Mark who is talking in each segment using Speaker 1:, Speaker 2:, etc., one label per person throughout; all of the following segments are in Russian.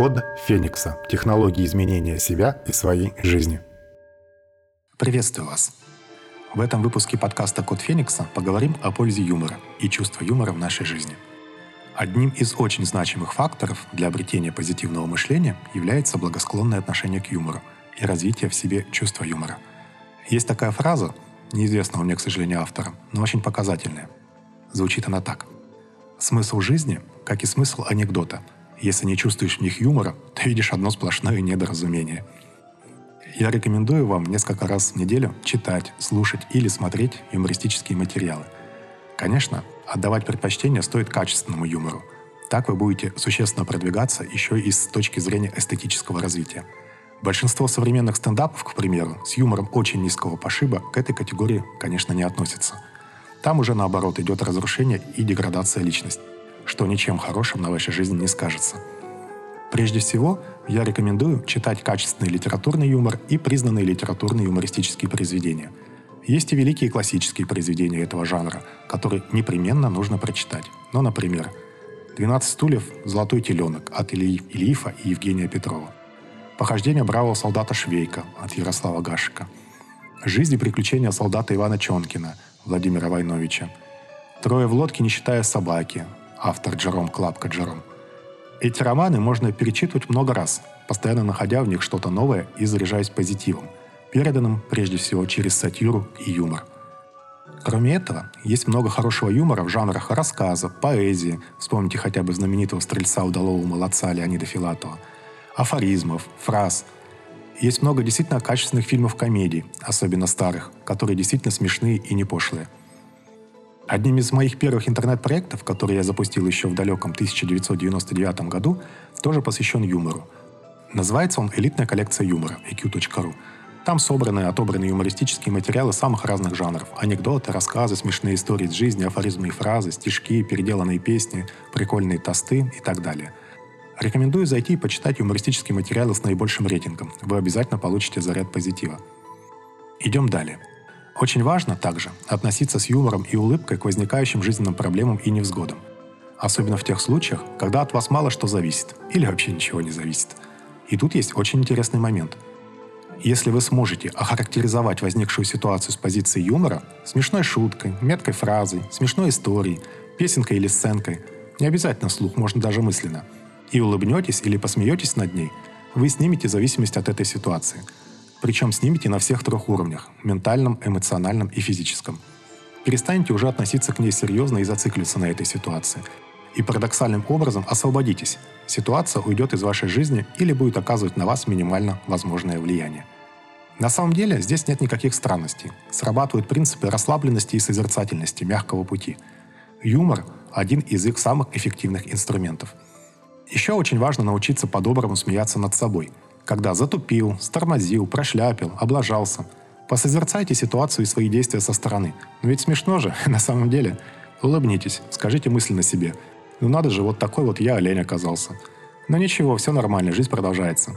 Speaker 1: Код Феникса. Технологии изменения себя и своей жизни.
Speaker 2: Приветствую вас. В этом выпуске подкаста «Код Феникса» поговорим о пользе юмора и чувства юмора в нашей жизни. Одним из очень значимых факторов для обретения позитивного мышления является благосклонное отношение к юмору и развитие в себе чувства юмора. Есть такая фраза, неизвестного мне, к сожалению, автора, но очень показательная. Звучит она так. «Смысл жизни, как и смысл анекдота – если не чувствуешь в них юмора, ты видишь одно сплошное недоразумение. Я рекомендую вам несколько раз в неделю читать, слушать или смотреть юмористические материалы. Конечно, отдавать предпочтение стоит качественному юмору. Так вы будете существенно продвигаться еще и с точки зрения эстетического развития. Большинство современных стендапов, к примеру, с юмором очень низкого пошиба к этой категории, конечно, не относятся. Там уже наоборот идет разрушение и деградация личности что ничем хорошим на вашей жизни не скажется. Прежде всего, я рекомендую читать качественный литературный юмор и признанные литературные юмористические произведения. Есть и великие классические произведения этого жанра, которые непременно нужно прочитать. Ну, например, «12 стульев. Золотой теленок» от Ильи Ильифа и Евгения Петрова. «Похождение бравого солдата Швейка» от Ярослава Гашика. «Жизнь и приключения солдата Ивана Чонкина» Владимира Войновича. «Трое в лодке, не считая собаки» автор Джером Клапка Джером. Эти романы можно перечитывать много раз, постоянно находя в них что-то новое и заряжаясь позитивом, переданным прежде всего через сатиру и юмор. Кроме этого, есть много хорошего юмора в жанрах рассказа, поэзии, вспомните хотя бы знаменитого стрельца удалого молодца Леонида Филатова, афоризмов, фраз. Есть много действительно качественных фильмов комедий, особенно старых, которые действительно смешные и не пошлые – Одним из моих первых интернет-проектов, который я запустил еще в далеком 1999 году, тоже посвящен юмору. Называется он «Элитная коллекция юмора» eq.ru. Там собраны и отобраны юмористические материалы самых разных жанров. Анекдоты, рассказы, смешные истории из жизни, афоризмы и фразы, стишки, переделанные песни, прикольные тосты и так далее. Рекомендую зайти и почитать юмористические материалы с наибольшим рейтингом. Вы обязательно получите заряд позитива. Идем далее. Очень важно также относиться с юмором и улыбкой к возникающим жизненным проблемам и невзгодам. Особенно в тех случаях, когда от вас мало что зависит или вообще ничего не зависит. И тут есть очень интересный момент. Если вы сможете охарактеризовать возникшую ситуацию с позиции юмора, смешной шуткой, меткой фразой, смешной историей, песенкой или сценкой, не обязательно слух, можно даже мысленно, и улыбнетесь или посмеетесь над ней, вы снимете зависимость от этой ситуации – причем снимите на всех трех уровнях – ментальном, эмоциональном и физическом. Перестаньте уже относиться к ней серьезно и зациклиться на этой ситуации. И парадоксальным образом освободитесь. Ситуация уйдет из вашей жизни или будет оказывать на вас минимально возможное влияние. На самом деле здесь нет никаких странностей. Срабатывают принципы расслабленности и созерцательности мягкого пути. Юмор – один из их самых эффективных инструментов. Еще очень важно научиться по-доброму смеяться над собой – когда затупил, стормозил, прошляпил, облажался. Посозерцайте ситуацию и свои действия со стороны. Но ведь смешно же, на самом деле. Улыбнитесь, скажите мысленно себе. Ну надо же, вот такой вот я олень оказался. Но ничего, все нормально, жизнь продолжается.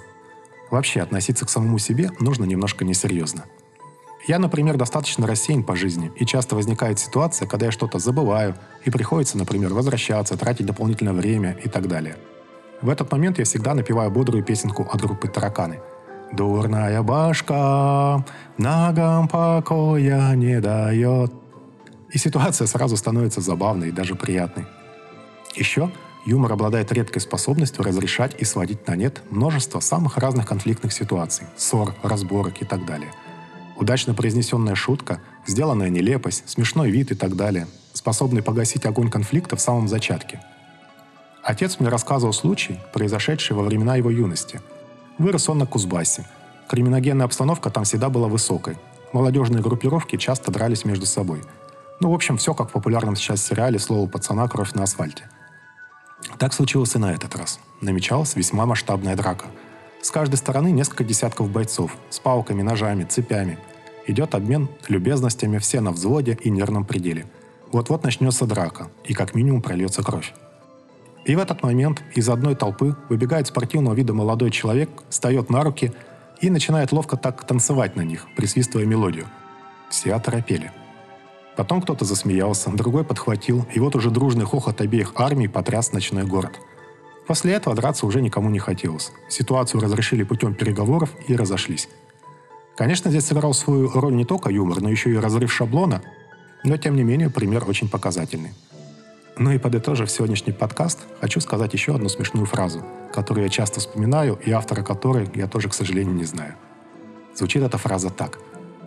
Speaker 2: Вообще, относиться к самому себе нужно немножко несерьезно. Я, например, достаточно рассеян по жизни, и часто возникает ситуация, когда я что-то забываю, и приходится, например, возвращаться, тратить дополнительное время и так далее – в этот момент я всегда напеваю бодрую песенку от группы «Тараканы». «Дурная башка ногам покоя не дает». И ситуация сразу становится забавной и даже приятной. Еще юмор обладает редкой способностью разрешать и сводить на нет множество самых разных конфликтных ситуаций, ссор, разборок и так далее. Удачно произнесенная шутка, сделанная нелепость, смешной вид и так далее, способны погасить огонь конфликта в самом зачатке – Отец мне рассказывал случай, произошедший во времена его юности. Вырос он на Кузбассе. Криминогенная обстановка там всегда была высокой. Молодежные группировки часто дрались между собой. Ну, в общем, все как в популярном сейчас сериале «Слово пацана. Кровь на асфальте». Так случилось и на этот раз. Намечалась весьма масштабная драка. С каждой стороны несколько десятков бойцов с палками, ножами, цепями. Идет обмен любезностями, все на взводе и нервном пределе. Вот-вот начнется драка, и как минимум прольется кровь. И в этот момент из одной толпы выбегает спортивного вида молодой человек, встает на руки и начинает ловко так танцевать на них, присвистывая мелодию. Все оторопели. Потом кто-то засмеялся, другой подхватил, и вот уже дружный хохот обеих армий потряс ночной город. После этого драться уже никому не хотелось. Ситуацию разрешили путем переговоров и разошлись. Конечно, здесь сыграл свою роль не только юмор, но еще и разрыв шаблона, но тем не менее пример очень показательный. Ну и подытожив сегодняшний подкаст, хочу сказать еще одну смешную фразу, которую я часто вспоминаю и автора которой я тоже, к сожалению, не знаю. Звучит эта фраза так.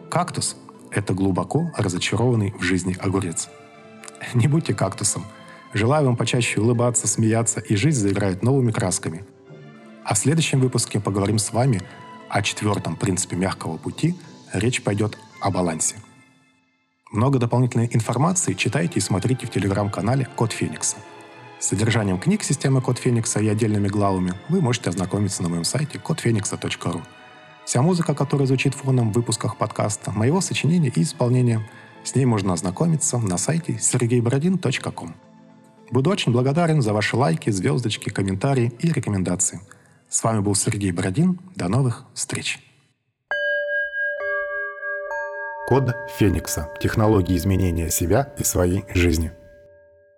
Speaker 2: «Кактус – это глубоко разочарованный в жизни огурец». Не будьте кактусом. Желаю вам почаще улыбаться, смеяться, и жизнь заиграет новыми красками. А в следующем выпуске поговорим с вами о четвертом принципе мягкого пути. Речь пойдет о балансе. Много дополнительной информации читайте и смотрите в телеграм-канале Код Феникса. С содержанием книг системы Код Феникса и отдельными главами вы можете ознакомиться на моем сайте kodphoenix.ru. Вся музыка, которая звучит фоном в выпусках подкаста, моего сочинения и исполнения, с ней можно ознакомиться на сайте sergeyborodin.com. Буду очень благодарен за ваши лайки, звездочки, комментарии и рекомендации. С вами был Сергей Бородин. До новых встреч!
Speaker 1: Код Феникса. Технологии изменения себя и своей жизни.